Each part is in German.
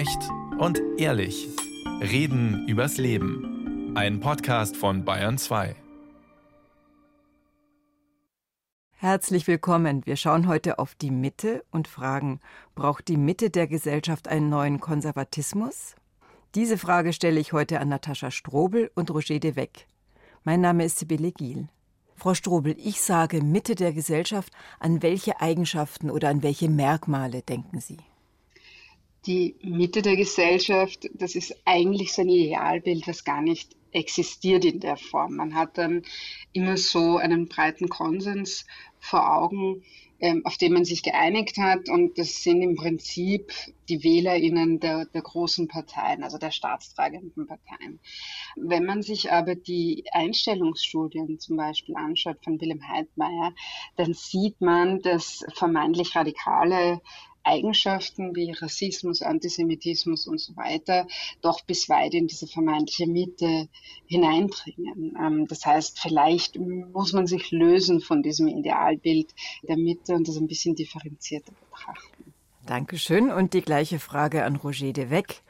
Echt und ehrlich. Reden übers Leben. Ein Podcast von Bayern 2. Herzlich willkommen. Wir schauen heute auf die Mitte und fragen, braucht die Mitte der Gesellschaft einen neuen Konservatismus? Diese Frage stelle ich heute an Natascha Strobel und Roger de Weck. Mein Name ist Sibylle Giel. Frau Strobel, ich sage Mitte der Gesellschaft. An welche Eigenschaften oder an welche Merkmale denken Sie? Die Mitte der Gesellschaft, das ist eigentlich so ein Idealbild, was gar nicht existiert in der Form. Man hat dann immer so einen breiten Konsens vor Augen, ähm, auf den man sich geeinigt hat. Und das sind im Prinzip die WählerInnen der, der großen Parteien, also der staatstragenden Parteien. Wenn man sich aber die Einstellungsstudien zum Beispiel anschaut von Wilhelm Heidmeier, dann sieht man, dass vermeintlich radikale Eigenschaften wie Rassismus, Antisemitismus und so weiter doch bis weit in diese vermeintliche Mitte hineindringen. Ähm, das heißt, vielleicht muss man sich lösen von diesem Idealbild der Mitte und das ein bisschen differenzierter betrachten. Dankeschön. Und die gleiche Frage an Roger de Weck.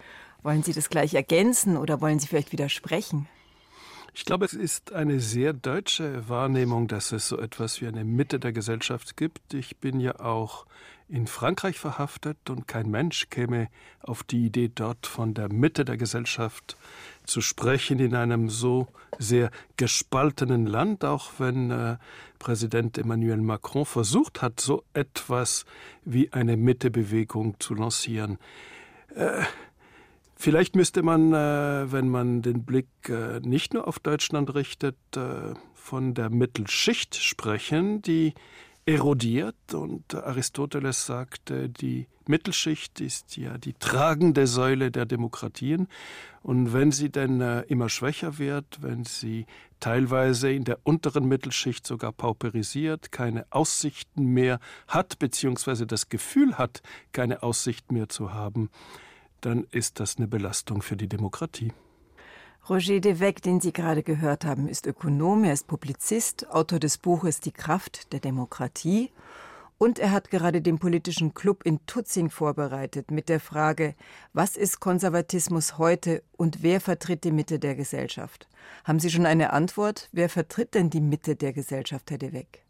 Wollen Sie das gleich ergänzen oder wollen Sie vielleicht widersprechen? Ich glaube, es ist eine sehr deutsche Wahrnehmung, dass es so etwas wie eine Mitte der Gesellschaft gibt. Ich bin ja auch in Frankreich verhaftet und kein Mensch käme auf die Idee, dort von der Mitte der Gesellschaft zu sprechen in einem so sehr gespaltenen Land, auch wenn äh, Präsident Emmanuel Macron versucht hat, so etwas wie eine Mittebewegung zu lancieren. Äh, vielleicht müsste man, äh, wenn man den Blick äh, nicht nur auf Deutschland richtet, äh, von der Mittelschicht sprechen, die erodiert. Und Aristoteles sagte, die Mittelschicht ist ja die tragende Säule der Demokratien. Und wenn sie denn immer schwächer wird, wenn sie teilweise in der unteren Mittelschicht sogar pauperisiert, keine Aussichten mehr hat, beziehungsweise das Gefühl hat, keine Aussicht mehr zu haben, dann ist das eine Belastung für die Demokratie. Roger de Weck, den Sie gerade gehört haben, ist Ökonom, er ist Publizist, Autor des Buches Die Kraft der Demokratie und er hat gerade den politischen Club in Tutzing vorbereitet mit der Frage, was ist Konservatismus heute und wer vertritt die Mitte der Gesellschaft? Haben Sie schon eine Antwort? Wer vertritt denn die Mitte der Gesellschaft, Herr de Weck?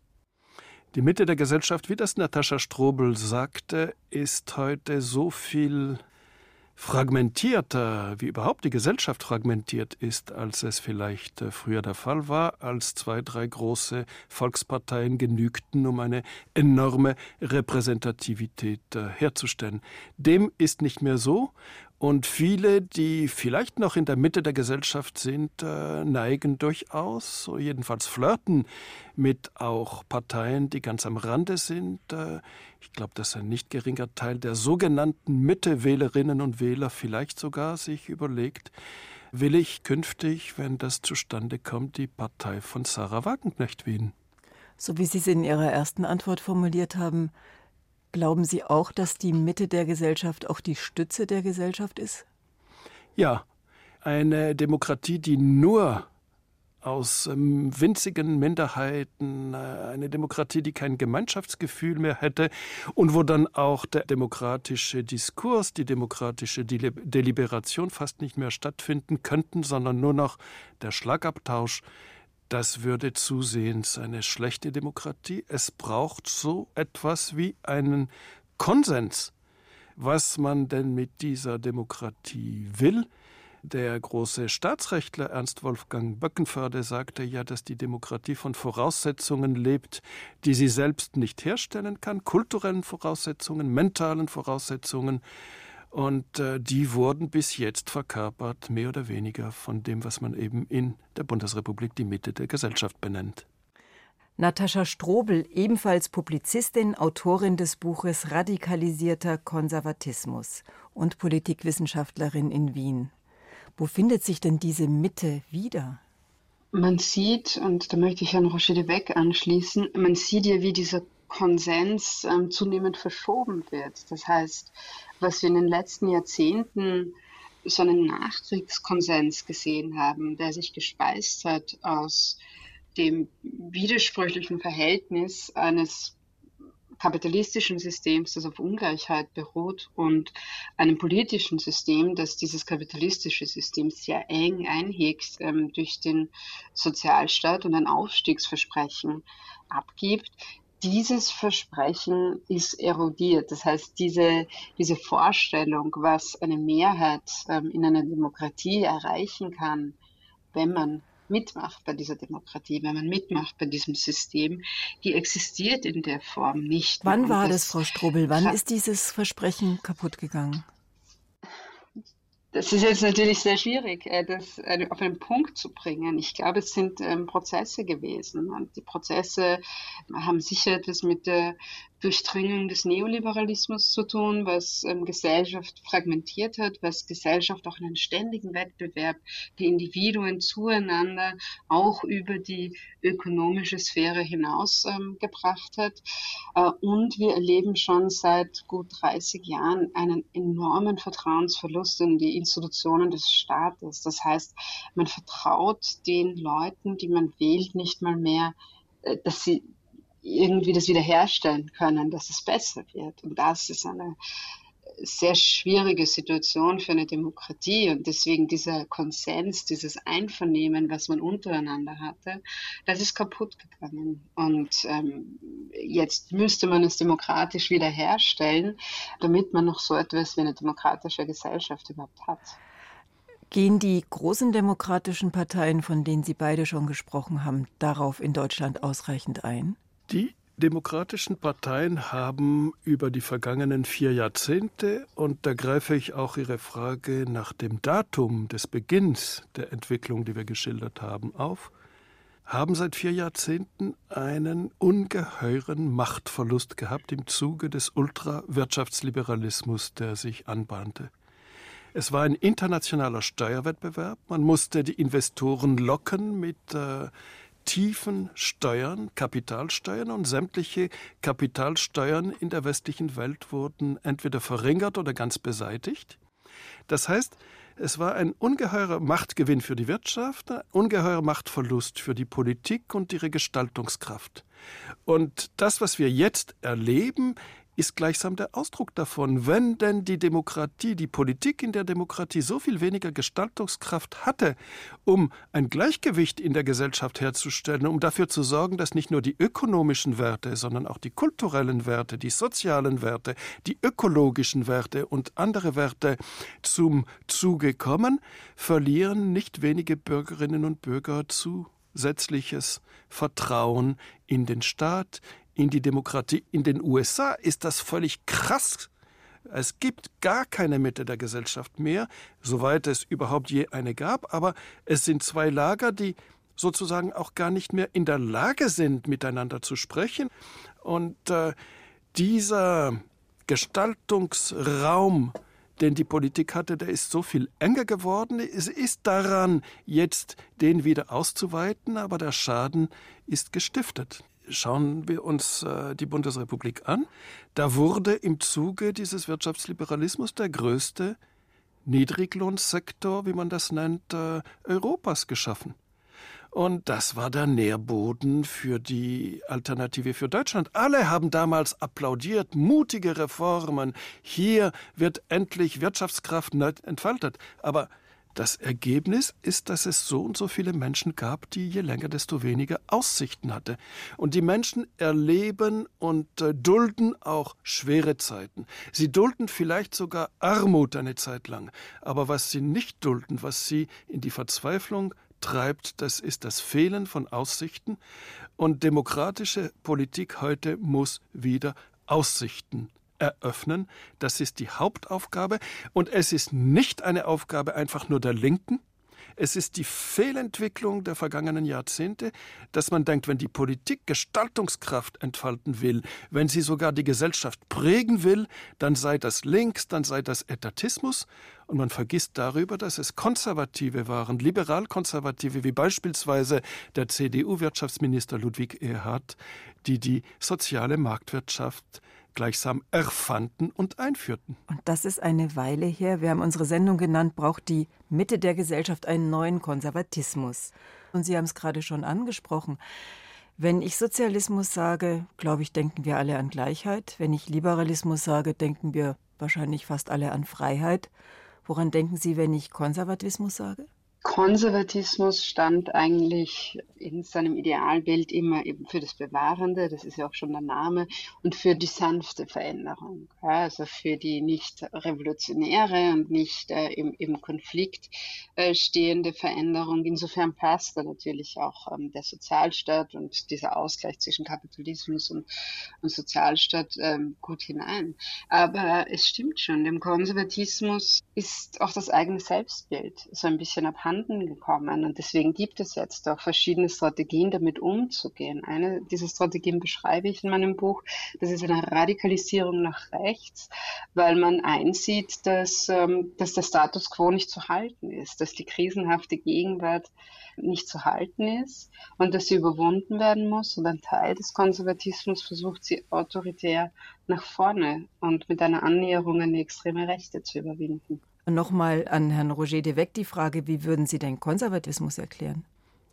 Die Mitte der Gesellschaft, wie das Natascha Strobel sagte, ist heute so viel fragmentierter, wie überhaupt die Gesellschaft fragmentiert ist, als es vielleicht äh, früher der Fall war, als zwei, drei große Volksparteien genügten, um eine enorme Repräsentativität äh, herzustellen. Dem ist nicht mehr so und viele, die vielleicht noch in der Mitte der Gesellschaft sind, äh, neigen durchaus, jedenfalls flirten mit auch Parteien, die ganz am Rande sind. Äh, ich glaube, dass ein nicht geringer Teil der sogenannten Mitte-Wählerinnen und Wähler vielleicht sogar sich überlegt, will ich künftig, wenn das zustande kommt, die Partei von Sarah Wagenknecht wählen? So wie Sie es in Ihrer ersten Antwort formuliert haben, Glauben Sie auch, dass die Mitte der Gesellschaft auch die Stütze der Gesellschaft ist? Ja, eine Demokratie, die nur aus ähm, winzigen Minderheiten, äh, eine Demokratie, die kein Gemeinschaftsgefühl mehr hätte und wo dann auch der demokratische Diskurs, die demokratische Deli Deliberation fast nicht mehr stattfinden könnten, sondern nur noch der Schlagabtausch, das würde zusehends eine schlechte Demokratie. Es braucht so etwas wie einen Konsens, was man denn mit dieser Demokratie will. Der große Staatsrechtler Ernst Wolfgang Böckenförde sagte ja, dass die Demokratie von Voraussetzungen lebt, die sie selbst nicht herstellen kann, kulturellen Voraussetzungen, mentalen Voraussetzungen. Und äh, die wurden bis jetzt verkörpert, mehr oder weniger von dem, was man eben in der Bundesrepublik die Mitte der Gesellschaft benennt. Natascha Strobel, ebenfalls Publizistin, Autorin des Buches Radikalisierter Konservatismus und Politikwissenschaftlerin in Wien. Wo findet sich denn diese Mitte wieder? Man sieht, und da möchte ich Herrn Rocher de Weck anschließen, man sieht ja, wie dieser Konsens ähm, zunehmend verschoben wird. Das heißt, was wir in den letzten Jahrzehnten so einen Nachkriegskonsens gesehen haben, der sich gespeist hat aus dem widersprüchlichen Verhältnis eines kapitalistischen Systems, das auf Ungleichheit beruht und einem politischen System, das dieses kapitalistische System sehr eng einhegt ähm, durch den Sozialstaat und ein Aufstiegsversprechen abgibt, dieses Versprechen ist erodiert. Das heißt, diese, diese Vorstellung, was eine Mehrheit ähm, in einer Demokratie erreichen kann, wenn man mitmacht bei dieser Demokratie, wenn man mitmacht bei diesem System, die existiert in der Form nicht. Wann war das, das, Frau Strobel? Wann ist dieses Versprechen kaputt gegangen? Das ist jetzt natürlich sehr schwierig, äh, das äh, auf einen Punkt zu bringen. Ich glaube, es sind ähm, Prozesse gewesen. Und die Prozesse haben sicher etwas mit der Durchdringung des Neoliberalismus zu tun, was ähm, Gesellschaft fragmentiert hat, was Gesellschaft auch in einen ständigen Wettbewerb der Individuen zueinander auch über die ökonomische Sphäre hinaus ähm, gebracht hat. Äh, und wir erleben schon seit gut 30 Jahren einen enormen Vertrauensverlust in die Institutionen des Staates. Das heißt, man vertraut den Leuten, die man wählt, nicht mal mehr, äh, dass sie irgendwie das wiederherstellen können, dass es besser wird. Und das ist eine sehr schwierige Situation für eine Demokratie und deswegen dieser Konsens, dieses Einvernehmen, was man untereinander hatte, das ist kaputt gegangen. Und ähm, jetzt müsste man es demokratisch wiederherstellen, damit man noch so etwas wie eine demokratische Gesellschaft überhaupt hat. Gehen die großen demokratischen Parteien, von denen Sie beide schon gesprochen haben, darauf in Deutschland ausreichend ein? Die demokratischen Parteien haben über die vergangenen vier Jahrzehnte, und da greife ich auch Ihre Frage nach dem Datum des Beginns der Entwicklung, die wir geschildert haben, auf, haben seit vier Jahrzehnten einen ungeheuren Machtverlust gehabt im Zuge des Ultrawirtschaftsliberalismus, der sich anbahnte. Es war ein internationaler Steuerwettbewerb. Man musste die Investoren locken mit äh, tiefen Steuern, Kapitalsteuern und sämtliche Kapitalsteuern in der westlichen Welt wurden entweder verringert oder ganz beseitigt. Das heißt, es war ein ungeheurer Machtgewinn für die Wirtschaft, ein ungeheurer Machtverlust für die Politik und ihre Gestaltungskraft. Und das, was wir jetzt erleben, ist gleichsam der Ausdruck davon. Wenn denn die Demokratie, die Politik in der Demokratie so viel weniger Gestaltungskraft hatte, um ein Gleichgewicht in der Gesellschaft herzustellen, um dafür zu sorgen, dass nicht nur die ökonomischen Werte, sondern auch die kulturellen Werte, die sozialen Werte, die ökologischen Werte und andere Werte zum Zuge kommen, verlieren nicht wenige Bürgerinnen und Bürger zusätzliches Vertrauen in den Staat, in die Demokratie. In den USA ist das völlig krass. Es gibt gar keine Mitte der Gesellschaft mehr, soweit es überhaupt je eine gab, aber es sind zwei Lager, die sozusagen auch gar nicht mehr in der Lage sind, miteinander zu sprechen. Und äh, dieser Gestaltungsraum, den die Politik hatte, der ist so viel enger geworden. Es ist daran, jetzt den wieder auszuweiten, aber der Schaden ist gestiftet. Schauen wir uns äh, die Bundesrepublik an. Da wurde im Zuge dieses Wirtschaftsliberalismus der größte Niedriglohnsektor, wie man das nennt, äh, Europas geschaffen. Und das war der Nährboden für die Alternative für Deutschland. Alle haben damals applaudiert, mutige Reformen. Hier wird endlich Wirtschaftskraft entfaltet. Aber das Ergebnis ist, dass es so und so viele Menschen gab, die je länger, desto weniger Aussichten hatte. Und die Menschen erleben und äh, dulden auch schwere Zeiten. Sie dulden vielleicht sogar Armut eine Zeit lang. Aber was sie nicht dulden, was sie in die Verzweiflung treibt, das ist das Fehlen von Aussichten. Und demokratische Politik heute muss wieder Aussichten eröffnen. Das ist die Hauptaufgabe. Und es ist nicht eine Aufgabe einfach nur der Linken. Es ist die Fehlentwicklung der vergangenen Jahrzehnte, dass man denkt, wenn die Politik Gestaltungskraft entfalten will, wenn sie sogar die Gesellschaft prägen will, dann sei das links, dann sei das Etatismus. Und man vergisst darüber, dass es Konservative waren, liberal-konservative, wie beispielsweise der CDU-Wirtschaftsminister Ludwig Erhard, die die soziale Marktwirtschaft gleichsam erfanden und einführten. Und das ist eine Weile her. Wir haben unsere Sendung genannt, braucht die Mitte der Gesellschaft einen neuen Konservatismus. Und Sie haben es gerade schon angesprochen. Wenn ich Sozialismus sage, glaube ich, denken wir alle an Gleichheit. Wenn ich Liberalismus sage, denken wir wahrscheinlich fast alle an Freiheit. Woran denken Sie, wenn ich Konservatismus sage? Konservatismus stand eigentlich in seinem Idealbild immer eben für das Bewahrende, das ist ja auch schon der Name, und für die sanfte Veränderung, ja, also für die nicht revolutionäre und nicht äh, im, im Konflikt äh, stehende Veränderung. Insofern passt da natürlich auch ähm, der Sozialstaat und dieser Ausgleich zwischen Kapitalismus und, und Sozialstaat ähm, gut hinein. Aber es stimmt schon, dem Konservatismus ist auch das eigene Selbstbild so ein bisschen abhanden abhanden gekommen. Und deswegen gibt es jetzt auch verschiedene Strategien, damit umzugehen. Eine dieser Strategien beschreibe ich in meinem Buch. Das ist eine Radikalisierung nach rechts, weil man einsieht, dass, ähm, dass der Status quo nicht zu halten ist, dass die krisenhafte Gegenwart nicht zu halten ist und dass sie überwunden werden muss. Und ein Teil des Konservatismus versucht sie autoritär nach vorne und mit einer Annäherung an die extreme Rechte zu überwinden. Nochmal an Herrn Roger de Weck die Frage, wie würden Sie den Konservatismus erklären?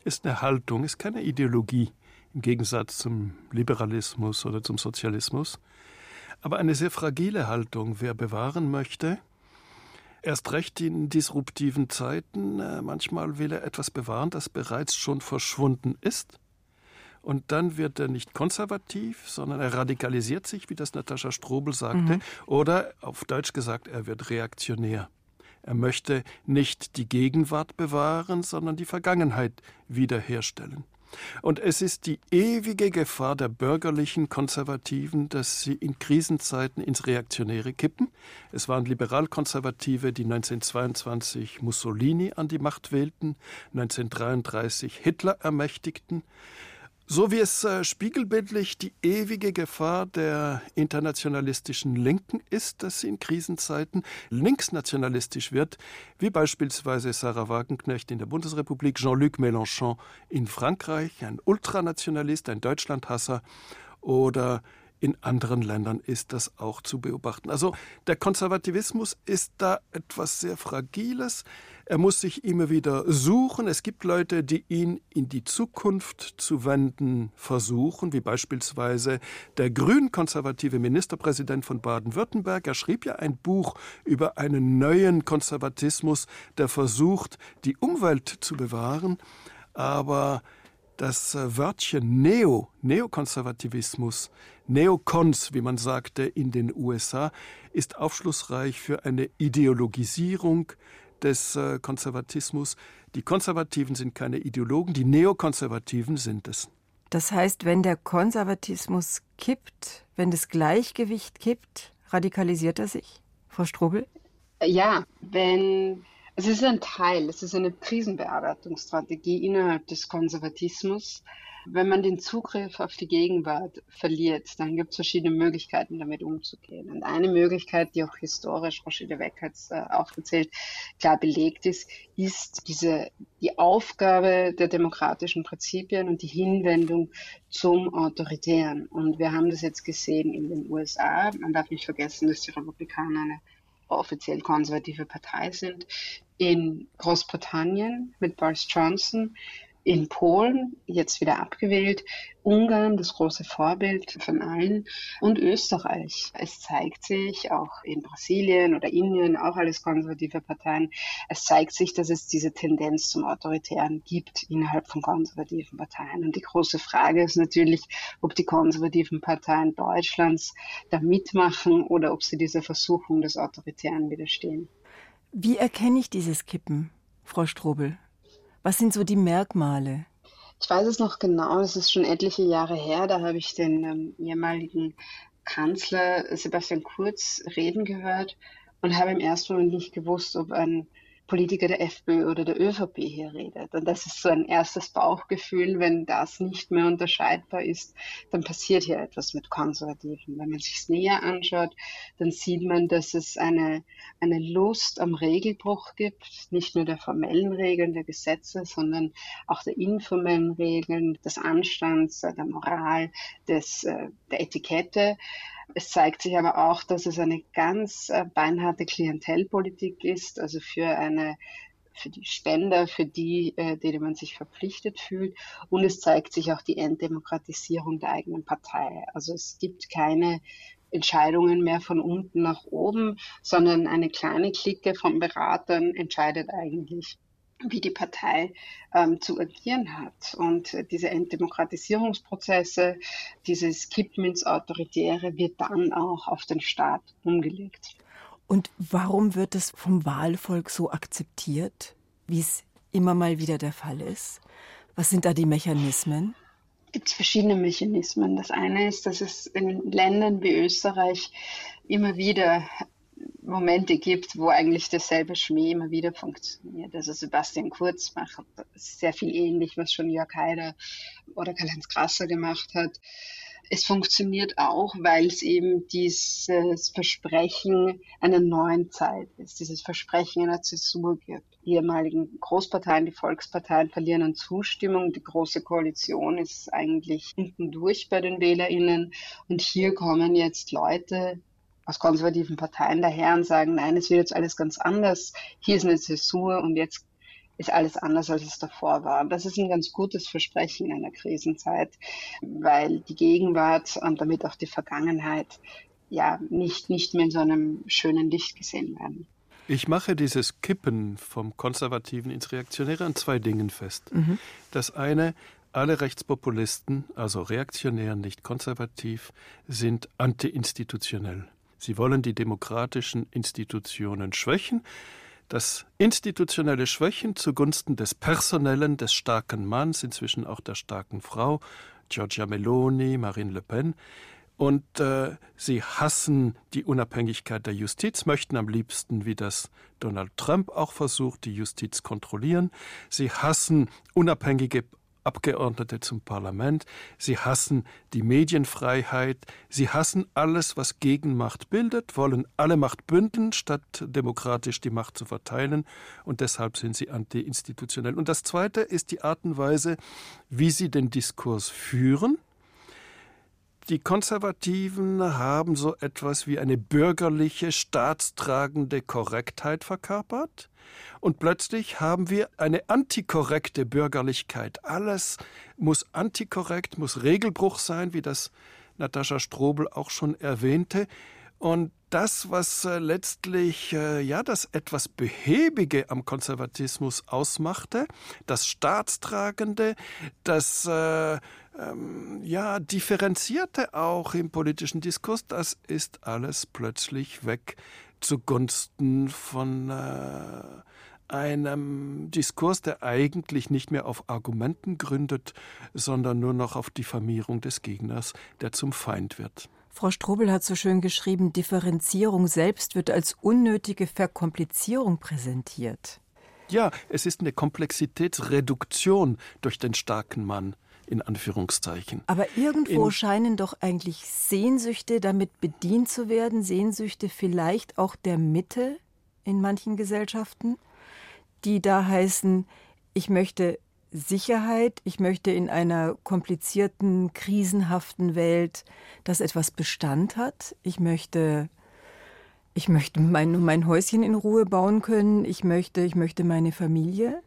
Ist eine Haltung, ist keine Ideologie im Gegensatz zum Liberalismus oder zum Sozialismus, aber eine sehr fragile Haltung. Wer bewahren möchte, erst recht in disruptiven Zeiten, äh, manchmal will er etwas bewahren, das bereits schon verschwunden ist. Und dann wird er nicht konservativ, sondern er radikalisiert sich, wie das Natascha Strobel sagte, mhm. oder auf Deutsch gesagt, er wird reaktionär. Er möchte nicht die Gegenwart bewahren, sondern die Vergangenheit wiederherstellen. Und es ist die ewige Gefahr der bürgerlichen Konservativen, dass sie in Krisenzeiten ins Reaktionäre kippen. Es waren Liberalkonservative, die 1922 Mussolini an die Macht wählten, 1933 Hitler ermächtigten. So wie es äh, spiegelbildlich die ewige Gefahr der internationalistischen Linken ist, dass sie in Krisenzeiten linksnationalistisch wird, wie beispielsweise Sarah Wagenknecht in der Bundesrepublik, Jean-Luc Mélenchon in Frankreich, ein Ultranationalist, ein Deutschlandhasser oder in anderen Ländern ist das auch zu beobachten. Also der Konservativismus ist da etwas sehr Fragiles. Er muss sich immer wieder suchen. Es gibt Leute, die ihn in die Zukunft zu wenden versuchen, wie beispielsweise der grün-konservative Ministerpräsident von Baden-Württemberg. Er schrieb ja ein Buch über einen neuen Konservatismus, der versucht, die Umwelt zu bewahren. Aber das Wörtchen Neo, Neokonservativismus, Neokons, wie man sagte in den USA, ist aufschlussreich für eine Ideologisierung des äh, Konservatismus. Die Konservativen sind keine Ideologen, die Neokonservativen sind es. Das heißt, wenn der Konservatismus kippt, wenn das Gleichgewicht kippt, radikalisiert er sich? Frau Strobel? Ja, wenn es ist ein Teil, es ist eine Krisenbearbeitungsstrategie innerhalb des Konservatismus. Wenn man den Zugriff auf die Gegenwart verliert, dann gibt es verschiedene Möglichkeiten, damit umzugehen. Und eine Möglichkeit, die auch historisch, Roger Weck hat es äh, aufgezählt, klar belegt ist, ist diese, die Aufgabe der demokratischen Prinzipien und die Hinwendung zum Autoritären. Und wir haben das jetzt gesehen in den USA. Man darf nicht vergessen, dass die Republikaner eine offiziell konservative Partei sind. In Großbritannien mit Boris Johnson in Polen, jetzt wieder abgewählt, Ungarn, das große Vorbild von allen, und Österreich. Es zeigt sich auch in Brasilien oder Indien, auch alles konservative Parteien, es zeigt sich, dass es diese Tendenz zum Autoritären gibt innerhalb von konservativen Parteien. Und die große Frage ist natürlich, ob die konservativen Parteien Deutschlands da mitmachen oder ob sie dieser Versuchung des Autoritären widerstehen. Wie erkenne ich dieses Kippen, Frau Strobel? Was sind so die Merkmale? Ich weiß es noch genau, es ist schon etliche Jahre her, da habe ich den ähm, ehemaligen Kanzler Sebastian Kurz reden gehört und habe im ersten Moment nicht gewusst, ob ein Politiker der FPÖ oder der ÖVP hier redet. Und das ist so ein erstes Bauchgefühl, wenn das nicht mehr unterscheidbar ist, dann passiert hier etwas mit Konservativen. Wenn man sich es näher anschaut, dann sieht man, dass es eine, eine Lust am Regelbruch gibt, nicht nur der formellen Regeln der Gesetze, sondern auch der informellen Regeln, des Anstands, der Moral, des, äh, der Etikette. Es zeigt sich aber auch, dass es eine ganz äh, beinharte Klientelpolitik ist, also für eine für die Spender, für die, äh, denen man sich verpflichtet fühlt. Und es zeigt sich auch die Entdemokratisierung der eigenen Partei. Also es gibt keine Entscheidungen mehr von unten nach oben, sondern eine kleine Clique von Beratern entscheidet eigentlich wie die Partei ähm, zu agieren hat. Und äh, diese Entdemokratisierungsprozesse, dieses Kippen ins Autoritäre wird dann auch auf den Staat umgelegt. Und warum wird es vom Wahlvolk so akzeptiert, wie es immer mal wieder der Fall ist? Was sind da die Mechanismen? gibt es verschiedene Mechanismen. Das eine ist, dass es in Ländern wie Österreich immer wieder Momente gibt, wo eigentlich derselbe Schmäh immer wieder funktioniert. Also Sebastian Kurz macht sehr viel ähnlich, was schon Jörg Haider oder Karl-Heinz Grasser gemacht hat. Es funktioniert auch, weil es eben dieses Versprechen einer neuen Zeit ist, dieses Versprechen einer Zäsur gibt. Die ehemaligen Großparteien, die Volksparteien verlieren an Zustimmung. Die Große Koalition ist eigentlich unten durch bei den WählerInnen. Und hier kommen jetzt Leute, aus konservativen Parteien daher und sagen, nein, es wird jetzt alles ganz anders. Hier ist eine Zäsur und jetzt ist alles anders, als es davor war. Das ist ein ganz gutes Versprechen in einer Krisenzeit, weil die Gegenwart und damit auch die Vergangenheit ja nicht, nicht mehr in so einem schönen Licht gesehen werden. Ich mache dieses Kippen vom Konservativen ins Reaktionäre an zwei Dingen fest. Mhm. Das eine, alle Rechtspopulisten, also reaktionär, nicht konservativ, sind antiinstitutionell. Sie wollen die demokratischen Institutionen schwächen dass institutionelle Schwächen zugunsten des personellen, des starken Manns, inzwischen auch der starken Frau, Giorgia Meloni, Marine Le Pen, und äh, sie hassen die Unabhängigkeit der Justiz, möchten am liebsten, wie das Donald Trump auch versucht, die Justiz kontrollieren. Sie hassen unabhängige Abgeordnete zum Parlament, sie hassen die Medienfreiheit, sie hassen alles, was Gegenmacht bildet, wollen alle Macht bündeln, statt demokratisch die Macht zu verteilen, und deshalb sind sie antiinstitutionell. Und das Zweite ist die Art und Weise, wie sie den Diskurs führen. Die Konservativen haben so etwas wie eine bürgerliche, staatstragende Korrektheit verkörpert. Und plötzlich haben wir eine antikorrekte Bürgerlichkeit. Alles muss antikorrekt, muss Regelbruch sein, wie das Natascha Strobel auch schon erwähnte. Und das, was äh, letztlich äh, ja das etwas Behäbige am Konservatismus ausmachte, das Staatstragende, das äh, ähm, ja differenzierte auch im politischen Diskurs, das ist alles plötzlich weg zugunsten von äh, einem Diskurs, der eigentlich nicht mehr auf Argumenten gründet, sondern nur noch auf Diffamierung des Gegners, der zum Feind wird. Frau Strobel hat so schön geschrieben, Differenzierung selbst wird als unnötige Verkomplizierung präsentiert. Ja, es ist eine Komplexitätsreduktion durch den starken Mann in Anführungszeichen. Aber irgendwo in scheinen doch eigentlich Sehnsüchte damit bedient zu werden, Sehnsüchte vielleicht auch der Mitte in manchen Gesellschaften, die da heißen, ich möchte Sicherheit, ich möchte in einer komplizierten, krisenhaften Welt, dass etwas Bestand hat. Ich möchte ich möchte mein, mein Häuschen in Ruhe bauen können, ich möchte, ich möchte meine Familie.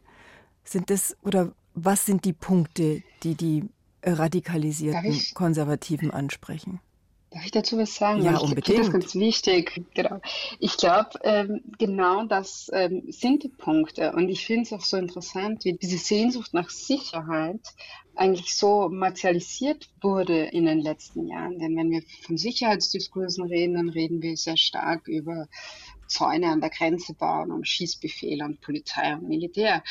Sind das oder was sind die Punkte, die die radikalisierten Konservativen ansprechen? Darf ich dazu was sagen? Ja, ich unbedingt. finde das ganz wichtig. Genau. Ich glaube, ähm, genau das ähm, sind die Punkte. Und ich finde es auch so interessant, wie diese Sehnsucht nach Sicherheit eigentlich so martialisiert wurde in den letzten Jahren. Denn wenn wir von Sicherheitsdiskursen reden, dann reden wir sehr stark über Zäune an der Grenze bauen und Schießbefehle und Polizei und Militär.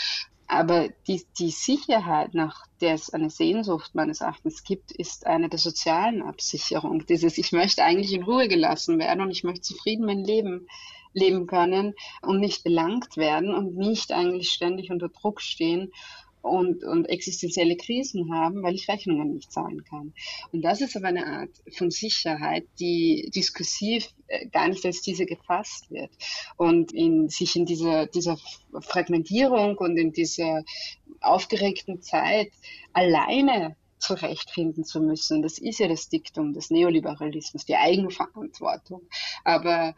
Aber die, die Sicherheit, nach der es eine Sehnsucht meines Erachtens gibt, ist eine der sozialen Absicherung. Dieses, ich möchte eigentlich in Ruhe gelassen werden und ich möchte zufrieden mein Leben leben können und nicht belangt werden und nicht eigentlich ständig unter Druck stehen und, und existenzielle Krisen haben, weil ich Rechnungen nicht zahlen kann. Und das ist aber eine Art von Sicherheit, die diskursiv äh, gar nicht als diese gefasst wird und in, sich in dieser, dieser Fragmentierung und in dieser aufgeregten Zeit alleine zurechtfinden zu müssen. Das ist ja das Diktum des Neoliberalismus, die Eigenverantwortung. Aber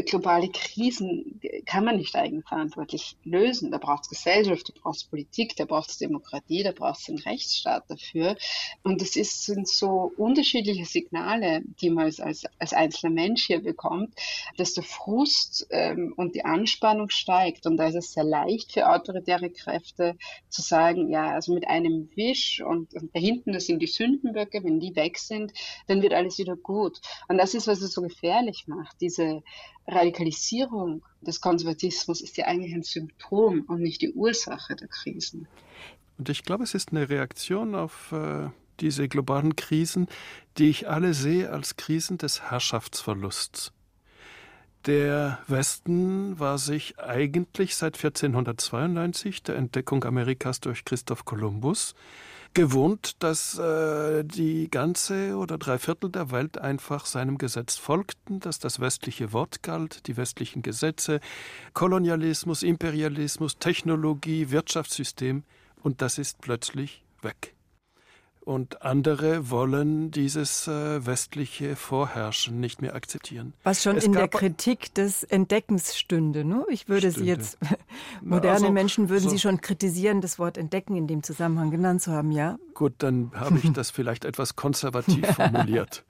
globale Krisen kann man nicht eigenverantwortlich lösen. Da braucht es Gesellschaft, da braucht es Politik, da braucht es Demokratie, da braucht es einen Rechtsstaat dafür. Und es ist, sind so unterschiedliche Signale, die man als, als, als einzelner Mensch hier bekommt, dass der Frust ähm, und die Anspannung steigt. Und da ist es sehr leicht für autoritäre Kräfte zu sagen, ja, also mit einem Wisch und, und da hinten, das sind die Sündenböcke, wenn die weg sind, dann wird alles wieder gut. Und das ist, was es so gefährlich macht. Diese Radikalisierung des Konservatismus ist ja eigentlich ein Symptom und nicht die Ursache der Krisen. Und ich glaube, es ist eine Reaktion auf äh, diese globalen Krisen, die ich alle sehe als Krisen des Herrschaftsverlusts. Der Westen war sich eigentlich seit 1492, der Entdeckung Amerikas durch Christoph Kolumbus, gewohnt, dass äh, die ganze oder drei Viertel der Welt einfach seinem Gesetz folgten, dass das westliche Wort galt, die westlichen Gesetze, Kolonialismus, Imperialismus, Technologie, Wirtschaftssystem, und das ist plötzlich weg und andere wollen dieses äh, westliche Vorherrschen nicht mehr akzeptieren. Was schon es in der Kritik des Entdeckens stünde. Ne? Ich würde stünde. Sie jetzt, moderne also, Menschen würden so, Sie schon kritisieren, das Wort Entdecken in dem Zusammenhang genannt zu haben, ja? Gut, dann habe ich das vielleicht etwas konservativ formuliert.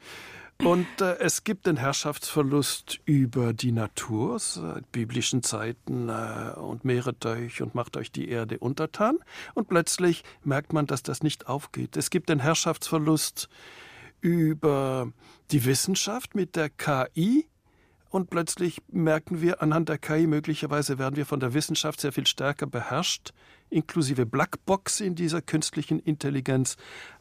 Und äh, es gibt den Herrschaftsverlust über die Natur, seit biblischen Zeiten, äh, und mehret euch und macht euch die Erde untertan. Und plötzlich merkt man, dass das nicht aufgeht. Es gibt den Herrschaftsverlust über die Wissenschaft mit der KI. Und plötzlich merken wir, anhand der KI möglicherweise werden wir von der Wissenschaft sehr viel stärker beherrscht, inklusive Blackbox in dieser künstlichen Intelligenz,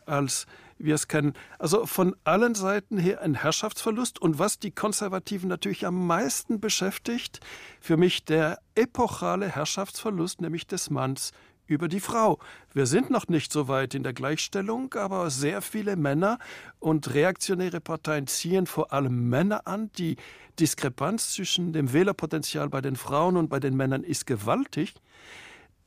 als wir es kennen. Also von allen Seiten her ein Herrschaftsverlust und was die Konservativen natürlich am meisten beschäftigt, für mich der epochale Herrschaftsverlust, nämlich des Manns über die Frau. Wir sind noch nicht so weit in der Gleichstellung, aber sehr viele Männer und reaktionäre Parteien ziehen vor allem Männer an. Die Diskrepanz zwischen dem Wählerpotenzial bei den Frauen und bei den Männern ist gewaltig.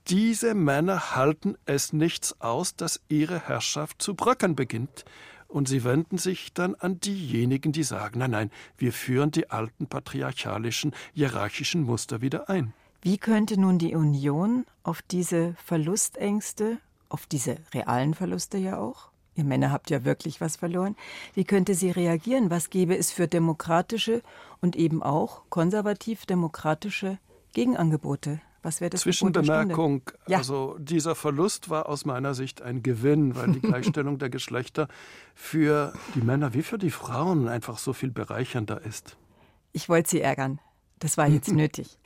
Diese Männer halten es nichts aus, dass ihre Herrschaft zu bröckern beginnt, und sie wenden sich dann an diejenigen, die sagen, nein, nein, wir führen die alten patriarchalischen, hierarchischen Muster wieder ein. Wie könnte nun die Union auf diese Verlustängste, auf diese realen Verluste ja auch, ihr Männer habt ja wirklich was verloren, wie könnte sie reagieren? Was gäbe es für demokratische und eben auch konservativ-demokratische Gegenangebote? Was wäre das Zwischenbemerkung, ja. also dieser Verlust war aus meiner Sicht ein Gewinn, weil die Gleichstellung der Geschlechter für die Männer wie für die Frauen einfach so viel bereichernder ist. Ich wollte Sie ärgern. Das war jetzt nötig.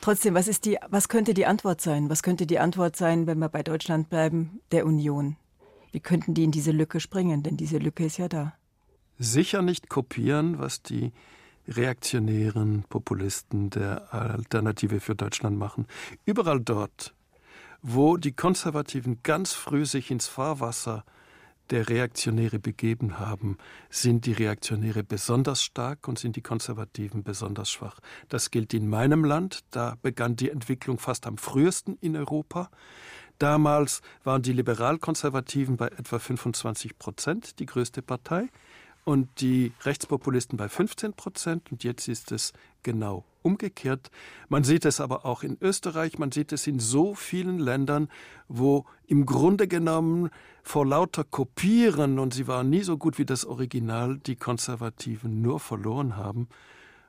Trotzdem, was, ist die, was könnte die Antwort sein? Was könnte die Antwort sein, wenn wir bei Deutschland bleiben, der Union? Wie könnten die in diese Lücke springen? Denn diese Lücke ist ja da. Sicher nicht kopieren, was die reaktionären Populisten der Alternative für Deutschland machen. Überall dort, wo die Konservativen ganz früh sich ins Fahrwasser der Reaktionäre begeben haben, sind die Reaktionäre besonders stark und sind die Konservativen besonders schwach. Das gilt in meinem Land, da begann die Entwicklung fast am frühesten in Europa. Damals waren die Liberalkonservativen bei etwa 25 Prozent die größte Partei und die Rechtspopulisten bei 15 Prozent. Und jetzt ist es genau umgekehrt. Man sieht es aber auch in Österreich, man sieht es in so vielen Ländern, wo im Grunde genommen vor lauter Kopieren, und sie waren nie so gut wie das Original, die Konservativen nur verloren haben.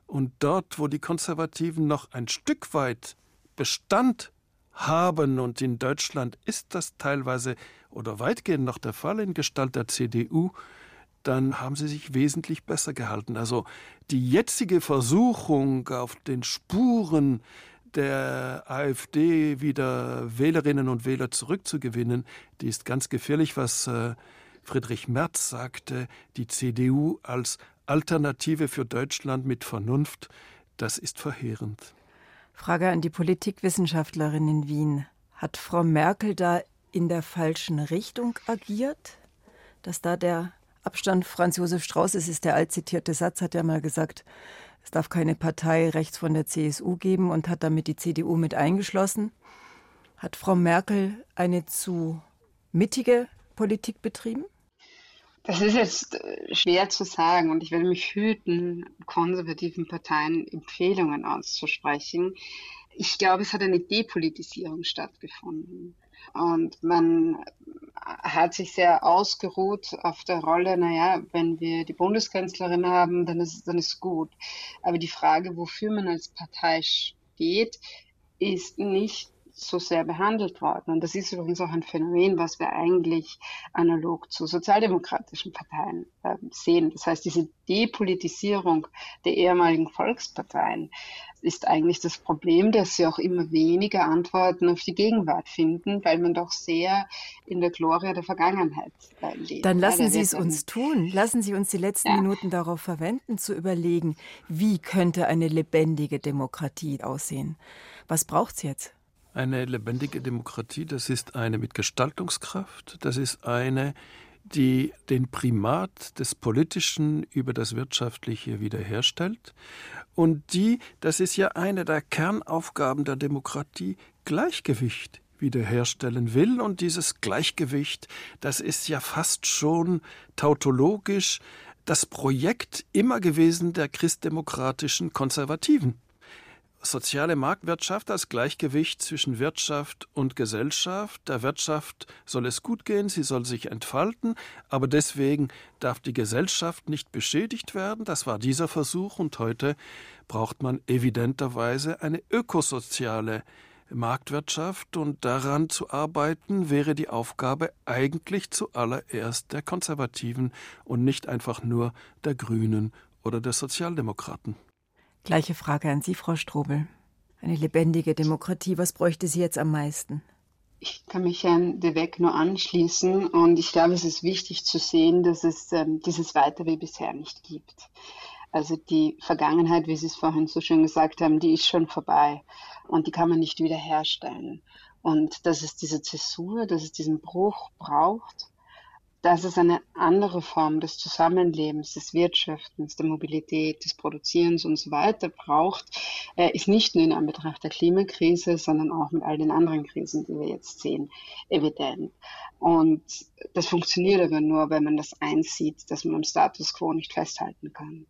Und dort, wo die Konservativen noch ein Stück weit Bestand haben, und in Deutschland ist das teilweise oder weitgehend noch der Fall in Gestalt der CDU, dann haben sie sich wesentlich besser gehalten. Also die jetzige Versuchung, auf den Spuren der AfD wieder Wählerinnen und Wähler zurückzugewinnen, die ist ganz gefährlich, was äh, Friedrich Merz sagte, die CDU als Alternative für Deutschland mit Vernunft, das ist verheerend. Frage an die Politikwissenschaftlerin in Wien. Hat Frau Merkel da in der falschen Richtung agiert? Dass da der Abstand Franz Josef Strauß, es ist der altzitierte Satz, hat ja mal gesagt, es darf keine Partei rechts von der CSU geben und hat damit die CDU mit eingeschlossen. Hat Frau Merkel eine zu mittige Politik betrieben? Das ist jetzt äh, schwer zu sagen und ich werde mich hüten, konservativen Parteien Empfehlungen auszusprechen. Ich glaube, es hat eine Depolitisierung stattgefunden. Und man hat sich sehr ausgeruht auf der Rolle, naja, wenn wir die Bundeskanzlerin haben, dann ist, dann ist gut. Aber die Frage, wofür man als Partei steht, ist nicht so sehr behandelt worden. Und das ist übrigens auch ein Phänomen, was wir eigentlich analog zu sozialdemokratischen Parteien äh, sehen. Das heißt, diese Depolitisierung der ehemaligen Volksparteien ist eigentlich das Problem, dass sie auch immer weniger Antworten auf die Gegenwart finden, weil man doch sehr in der Gloria der Vergangenheit äh, lebt. Dann lassen Sie es uns tun. Lassen Sie uns die letzten ja. Minuten darauf verwenden, zu überlegen, wie könnte eine lebendige Demokratie aussehen. Was braucht es jetzt? Eine lebendige Demokratie, das ist eine mit Gestaltungskraft, das ist eine, die den Primat des Politischen über das Wirtschaftliche wiederherstellt und die, das ist ja eine der Kernaufgaben der Demokratie, Gleichgewicht wiederherstellen will. Und dieses Gleichgewicht, das ist ja fast schon tautologisch das Projekt immer gewesen der christdemokratischen Konservativen soziale Marktwirtschaft als Gleichgewicht zwischen Wirtschaft und Gesellschaft. Der Wirtschaft soll es gut gehen, sie soll sich entfalten, aber deswegen darf die Gesellschaft nicht beschädigt werden. Das war dieser Versuch und heute braucht man evidenterweise eine ökosoziale Marktwirtschaft und daran zu arbeiten wäre die Aufgabe eigentlich zuallererst der Konservativen und nicht einfach nur der Grünen oder der Sozialdemokraten. Gleiche Frage an Sie, Frau Strobel. Eine lebendige Demokratie, was bräuchte sie jetzt am meisten? Ich kann mich Herrn De Weck nur anschließen und ich glaube, es ist wichtig zu sehen, dass es ähm, dieses Weiter wie bisher nicht gibt. Also die Vergangenheit, wie Sie es vorhin so schön gesagt haben, die ist schon vorbei und die kann man nicht wiederherstellen. Und dass es diese Zäsur, dass es diesen Bruch braucht, dass es eine andere Form des Zusammenlebens, des Wirtschaftens, der Mobilität, des Produzierens und so weiter braucht, äh, ist nicht nur in Anbetracht der Klimakrise, sondern auch mit all den anderen Krisen, die wir jetzt sehen, evident. Und das funktioniert aber nur, wenn man das einsieht, dass man am Status quo nicht festhalten kann.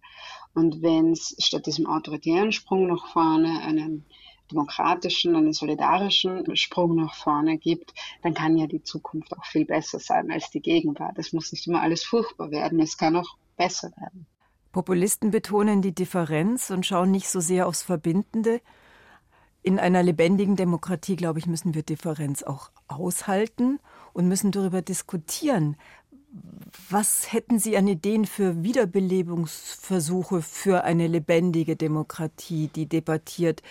Und wenn es statt diesem autoritären Sprung nach vorne einen demokratischen, einen solidarischen Sprung nach vorne gibt, dann kann ja die Zukunft auch viel besser sein als die Gegenwart. Es muss nicht immer alles furchtbar werden, es kann auch besser werden. Populisten betonen die Differenz und schauen nicht so sehr aufs Verbindende. In einer lebendigen Demokratie, glaube ich, müssen wir Differenz auch aushalten und müssen darüber diskutieren, was hätten Sie an Ideen für Wiederbelebungsversuche für eine lebendige Demokratie, die debattiert,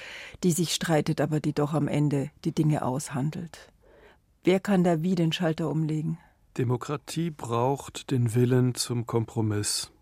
die sich streitet, aber die doch am Ende die Dinge aushandelt? Wer kann da wie den Schalter umlegen? Demokratie braucht den Willen zum Kompromiss.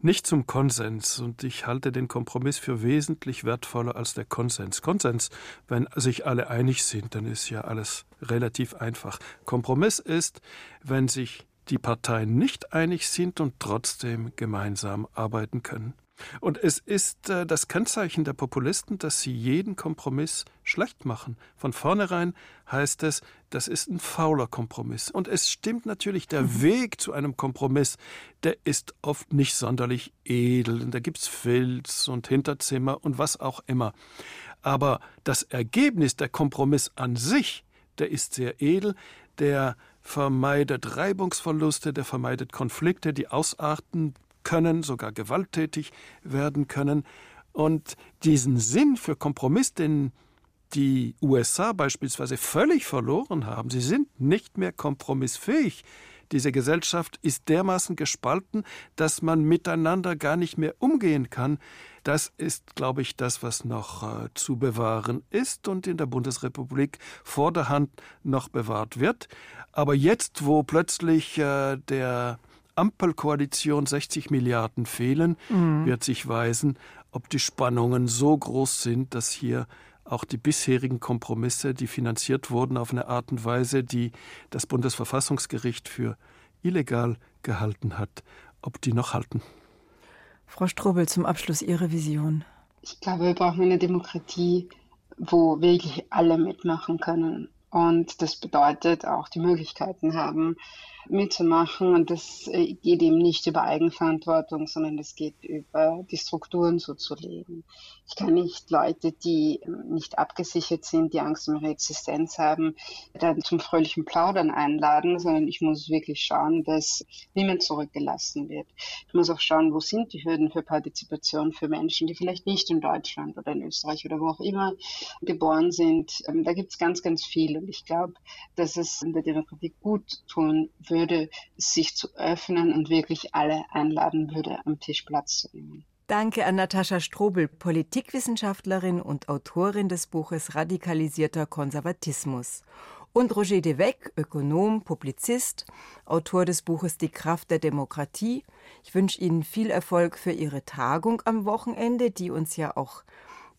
Nicht zum Konsens, und ich halte den Kompromiss für wesentlich wertvoller als der Konsens. Konsens, wenn sich alle einig sind, dann ist ja alles relativ einfach. Kompromiss ist, wenn sich die Parteien nicht einig sind und trotzdem gemeinsam arbeiten können. Und es ist äh, das Kennzeichen der Populisten, dass sie jeden Kompromiss schlecht machen. Von vornherein heißt es, das ist ein fauler Kompromiss. Und es stimmt natürlich, der mhm. Weg zu einem Kompromiss, der ist oft nicht sonderlich edel. Da gibt es Filz und Hinterzimmer und was auch immer. Aber das Ergebnis, der Kompromiss an sich, der ist sehr edel, der vermeidet Reibungsverluste, der vermeidet Konflikte, die ausarten können, sogar gewalttätig werden können. Und diesen Sinn für Kompromiss, den die USA beispielsweise völlig verloren haben, sie sind nicht mehr kompromissfähig. Diese Gesellschaft ist dermaßen gespalten, dass man miteinander gar nicht mehr umgehen kann. Das ist, glaube ich, das, was noch äh, zu bewahren ist und in der Bundesrepublik vor der Hand noch bewahrt wird. Aber jetzt, wo plötzlich äh, der Ampelkoalition 60 Milliarden fehlen, mhm. wird sich weisen, ob die Spannungen so groß sind, dass hier auch die bisherigen Kompromisse, die finanziert wurden auf eine Art und Weise, die das Bundesverfassungsgericht für illegal gehalten hat, ob die noch halten. Frau Strobel, zum Abschluss Ihre Vision. Ich glaube, wir brauchen eine Demokratie, wo wirklich alle mitmachen können. Und das bedeutet auch die Möglichkeiten haben, mitzumachen. Und das äh, geht eben nicht über Eigenverantwortung, sondern es geht über die Strukturen so zu leben. Ich kann nicht Leute, die ähm, nicht abgesichert sind, die Angst um ihre Existenz haben, dann zum fröhlichen Plaudern einladen, sondern ich muss wirklich schauen, dass niemand zurückgelassen wird. Ich muss auch schauen, wo sind die Hürden für Partizipation für Menschen, die vielleicht nicht in Deutschland oder in Österreich oder wo auch immer geboren sind. Ähm, da gibt es ganz, ganz viel. Und ich glaube, dass es der Demokratie gut tun würde, sich zu öffnen und wirklich alle einladen würde, am Tisch Platz zu nehmen. Danke an Natascha Strobel, Politikwissenschaftlerin und Autorin des Buches Radikalisierter Konservatismus. Und Roger Devec, Ökonom, Publizist, Autor des Buches Die Kraft der Demokratie. Ich wünsche Ihnen viel Erfolg für Ihre Tagung am Wochenende, die uns ja auch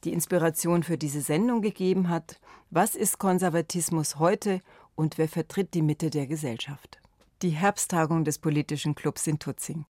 die Inspiration für diese Sendung gegeben hat. Was ist Konservatismus heute und wer vertritt die Mitte der Gesellschaft? Die Herbsttagung des politischen Clubs in Tutzing.